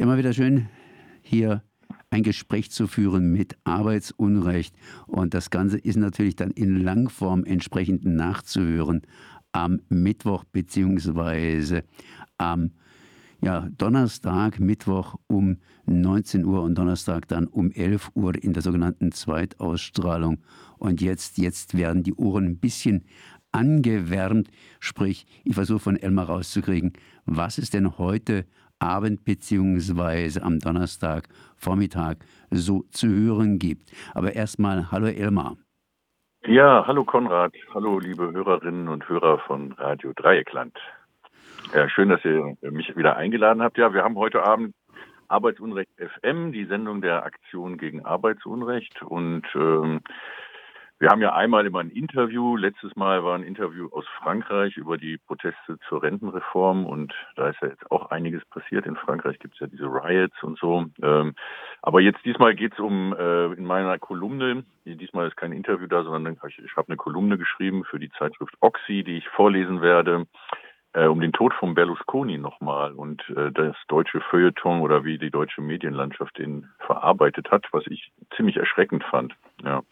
Immer wieder schön, hier ein Gespräch zu führen mit Arbeitsunrecht. Und das Ganze ist natürlich dann in Langform entsprechend nachzuhören am Mittwoch beziehungsweise am ja, Donnerstag, Mittwoch um 19 Uhr und Donnerstag dann um 11 Uhr in der sogenannten Zweitausstrahlung. Und jetzt, jetzt werden die Ohren ein bisschen angewärmt. Sprich, ich versuche von Elmar rauszukriegen, was ist denn heute Abend beziehungsweise am Donnerstag Vormittag so zu hören gibt. Aber erstmal, hallo Elmar. Ja, hallo Konrad, hallo liebe Hörerinnen und Hörer von Radio Dreieckland. Ja, schön, dass ihr mich wieder eingeladen habt. Ja, wir haben heute Abend Arbeitsunrecht FM, die Sendung der Aktion gegen Arbeitsunrecht. Und ähm, wir haben ja einmal immer ein Interview. Letztes Mal war ein Interview aus Frankreich über die Proteste zur Rentenreform und da ist ja jetzt auch einiges passiert. In Frankreich gibt es ja diese Riots und so. Ähm, aber jetzt diesmal geht es um äh, in meiner Kolumne. Diesmal ist kein Interview da, sondern ich, habe eine Kolumne geschrieben für die Zeitschrift Oxy, die ich vorlesen werde. Äh, um den Tod von Berlusconi nochmal und äh, das deutsche Feuilleton oder wie die deutsche Medienlandschaft den verarbeitet hat, was ich ziemlich erschreckend fand. Ja.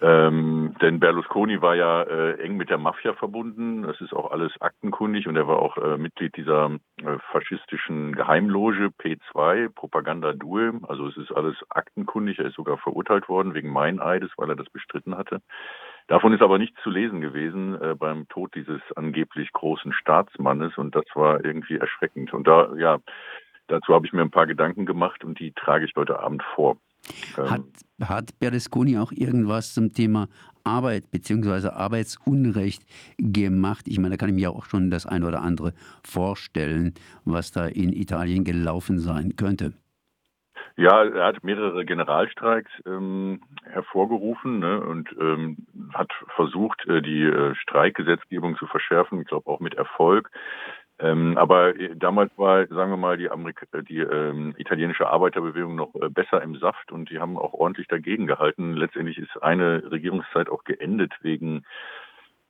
Ähm, denn Berlusconi war ja äh, eng mit der Mafia verbunden. Das ist auch alles aktenkundig und er war auch äh, Mitglied dieser äh, faschistischen Geheimloge P2, Propaganda Due. Also es ist alles aktenkundig. Er ist sogar verurteilt worden wegen Meineides, weil er das bestritten hatte. Davon ist aber nichts zu lesen gewesen äh, beim Tod dieses angeblich großen Staatsmannes und das war irgendwie erschreckend. Und da, ja, dazu habe ich mir ein paar Gedanken gemacht und die trage ich heute Abend vor. Hat, hat Berlusconi auch irgendwas zum Thema Arbeit bzw. Arbeitsunrecht gemacht? Ich meine, da kann ich mir auch schon das eine oder andere vorstellen, was da in Italien gelaufen sein könnte. Ja, er hat mehrere Generalstreiks ähm, hervorgerufen ne, und ähm, hat versucht, äh, die äh, Streikgesetzgebung zu verschärfen, ich glaube auch mit Erfolg. Ähm, aber äh, damals war, sagen wir mal, die, Amerika die ähm, italienische Arbeiterbewegung noch äh, besser im Saft und die haben auch ordentlich dagegen gehalten. Letztendlich ist eine Regierungszeit auch geendet wegen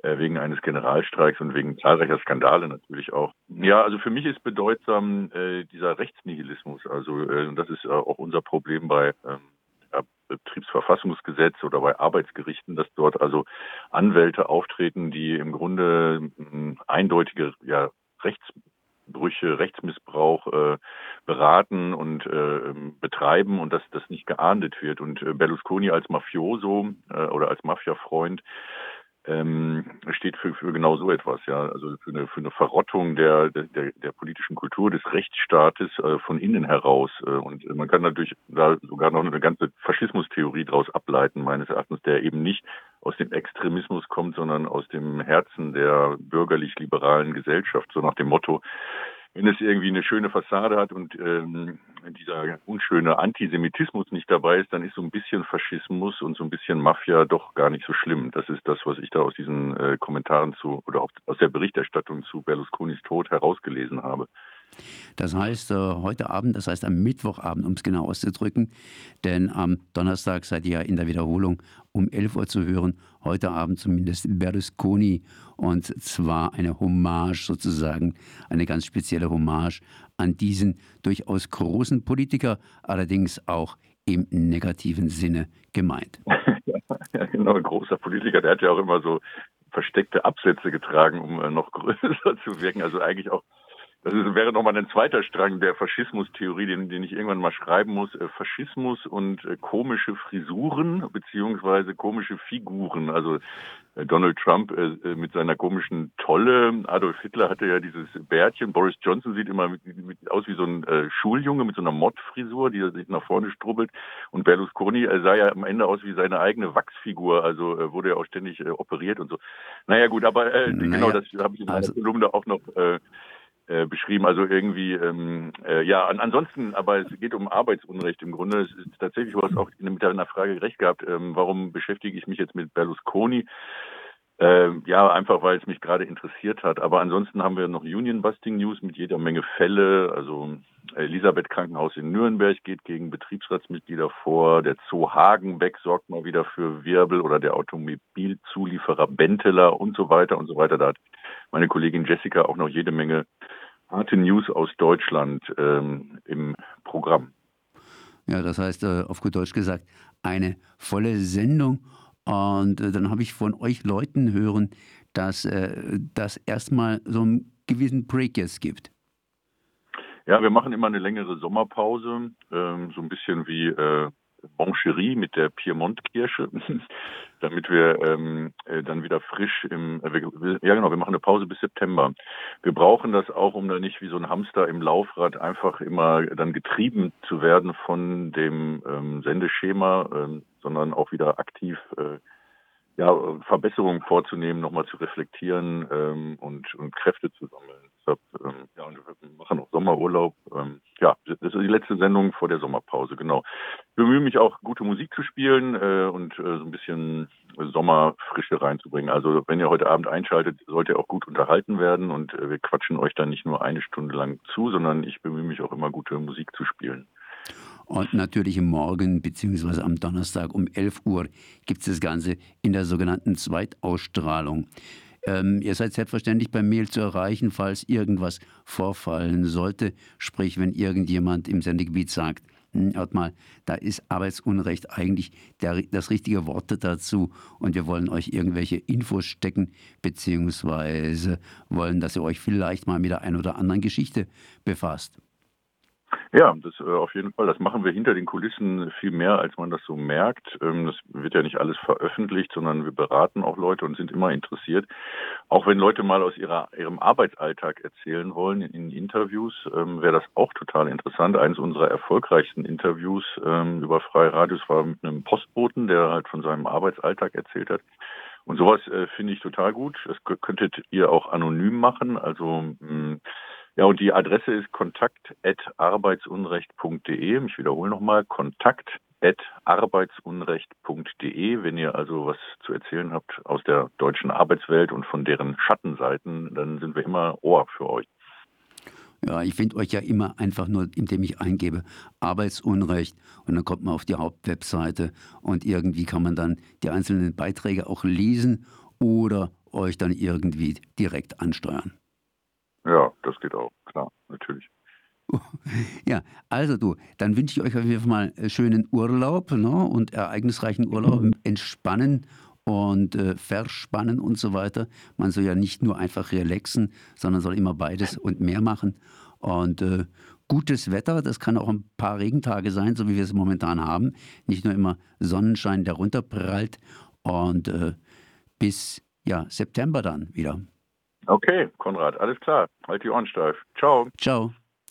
äh, wegen eines Generalstreiks und wegen zahlreicher Skandale natürlich auch. Ja, also für mich ist bedeutsam äh, dieser Rechtsnihilismus. Also äh, das ist auch unser Problem bei ähm, Betriebsverfassungsgesetz oder bei Arbeitsgerichten, dass dort also Anwälte auftreten, die im Grunde äh, eindeutige ja, Rechtsbrüche, Rechtsmissbrauch äh, beraten und äh, betreiben und dass das nicht geahndet wird. Und äh, Berlusconi als Mafioso äh, oder als Mafiafreund ähm, steht für, für genau so etwas, ja, also für eine, für eine Verrottung der, der, der politischen Kultur des Rechtsstaates äh, von innen heraus. Äh, und man kann natürlich da sogar noch eine ganze Faschismustheorie daraus ableiten, meines Erachtens, der eben nicht aus dem Extremismus kommt, sondern aus dem Herzen der bürgerlich-liberalen Gesellschaft, so nach dem Motto, wenn es irgendwie eine schöne Fassade hat und ähm, dieser unschöne Antisemitismus nicht dabei ist, dann ist so ein bisschen Faschismus und so ein bisschen Mafia doch gar nicht so schlimm. Das ist das, was ich da aus diesen äh, Kommentaren zu oder aus der Berichterstattung zu Berlusconis Tod herausgelesen habe. Das heißt, äh, heute Abend, das heißt am Mittwochabend, um es genau auszudrücken, denn am Donnerstag seid ihr ja in der Wiederholung um 11 Uhr zu hören, heute Abend zumindest Berlusconi und zwar eine Hommage sozusagen, eine ganz spezielle Hommage an diesen durchaus großen Politiker, allerdings auch im negativen Sinne gemeint. ja, genau, ein großer Politiker, der hat ja auch immer so versteckte Absätze getragen, um äh, noch größer zu wirken. Also eigentlich auch das ist, wäre nochmal ein zweiter Strang der Faschismustheorie, den, den ich irgendwann mal schreiben muss. Äh, Faschismus und äh, komische Frisuren beziehungsweise komische Figuren. Also äh, Donald Trump mit seiner komischen Tolle. Adolf Hitler hatte ja dieses Bärtchen. Boris Johnson sieht immer mit, mit, aus wie so ein Schuljunge mit so einer Mottfrisur, die er sich nach vorne strubbelt. Und Berlusconi sah ja am Ende aus wie seine eigene Wachsfigur. Also wurde ja auch ständig operiert und so. Naja gut, aber äh, naja, genau das habe ich in meiner also, Kolumne auch noch äh, äh, beschrieben. Also irgendwie, ähm, äh, ja, an, ansonsten, aber es geht um Arbeitsunrecht im Grunde. Es ist tatsächlich, du hast auch mit deiner Frage recht gehabt, ähm, warum beschäftige ich mich jetzt mit Berlusconi? Äh, ja, einfach weil es mich gerade interessiert hat. Aber ansonsten haben wir noch Union Busting News mit jeder Menge Fälle. Also Elisabeth Krankenhaus in Nürnberg geht gegen Betriebsratsmitglieder vor. Der Zoo Hagenbeck sorgt mal wieder für Wirbel oder der Automobilzulieferer Benteler und so weiter und so weiter. Da hat meine Kollegin Jessica auch noch jede Menge Arte News aus Deutschland ähm, im Programm. Ja, das heißt, äh, auf gut Deutsch gesagt, eine volle Sendung. Und äh, dann habe ich von euch Leuten hören, dass äh, das erstmal so einen gewissen Break jetzt gibt. Ja, wir machen immer eine längere Sommerpause, ähm, so ein bisschen wie äh, Boncherie mit der Piemont-Kirsche, damit wir ähm, äh, dann wieder frisch im, äh, wir, ja genau, wir machen eine Pause bis September. Wir brauchen das auch, um dann nicht wie so ein Hamster im Laufrad einfach immer dann getrieben zu werden von dem ähm, Sendeschema, ähm, sondern auch wieder aktiv äh, ja, Verbesserungen vorzunehmen, nochmal zu reflektieren ähm, und, und Kräfte zu sammeln. Deshalb, ähm, ja, und wir machen auch Sommerurlaub. Ähm, ja, das ist die letzte Sendung vor der Sommerpause, genau. Ich bemühe mich auch, gute Musik zu spielen äh, und äh, so ein bisschen Sommerfrische reinzubringen. Also wenn ihr heute Abend einschaltet, sollt ihr auch gut unterhalten werden und äh, wir quatschen euch dann nicht nur eine Stunde lang zu, sondern ich bemühe mich auch immer, gute Musik zu spielen. Und natürlich morgen bzw. am Donnerstag um 11 Uhr gibt es das Ganze in der sogenannten Zweitausstrahlung. Ähm, ihr seid selbstverständlich beim Mail zu erreichen, falls irgendwas vorfallen sollte. Sprich, wenn irgendjemand im Sendegebiet sagt, hm, hört mal, da ist Arbeitsunrecht eigentlich der, das richtige Wort dazu und wir wollen euch irgendwelche Infos stecken, beziehungsweise wollen, dass ihr euch vielleicht mal mit der einen oder anderen Geschichte befasst. Ja, das äh, auf jeden Fall. Das machen wir hinter den Kulissen viel mehr, als man das so merkt. Ähm, das wird ja nicht alles veröffentlicht, sondern wir beraten auch Leute und sind immer interessiert. Auch wenn Leute mal aus ihrer, ihrem Arbeitsalltag erzählen wollen in Interviews, ähm, wäre das auch total interessant. Eines unserer erfolgreichsten Interviews ähm, über Freie Radios war mit einem Postboten, der halt von seinem Arbeitsalltag erzählt hat. Und sowas äh, finde ich total gut. Das könntet ihr auch anonym machen. Also mh, hm, ja, und die Adresse ist kontakt.arbeitsunrecht.de. Ich wiederhole nochmal, kontakt.arbeitsunrecht.de. Wenn ihr also was zu erzählen habt aus der deutschen Arbeitswelt und von deren Schattenseiten, dann sind wir immer Ohr für euch. Ja, ich finde euch ja immer einfach nur, indem ich eingebe Arbeitsunrecht und dann kommt man auf die Hauptwebseite und irgendwie kann man dann die einzelnen Beiträge auch lesen oder euch dann irgendwie direkt ansteuern. Ja, das geht auch, klar, natürlich. Ja, also du, dann wünsche ich euch auf jeden Fall mal äh, schönen Urlaub ne, und ereignisreichen Urlaub, mhm. entspannen und äh, verspannen und so weiter. Man soll ja nicht nur einfach relaxen, sondern soll immer beides und mehr machen. Und äh, gutes Wetter, das kann auch ein paar Regentage sein, so wie wir es momentan haben. Nicht nur immer Sonnenschein, der runterprallt. Und äh, bis ja, September dann wieder. Okay, Konrad, alles klar. Halt die Ohren steif. Ciao. Ciao.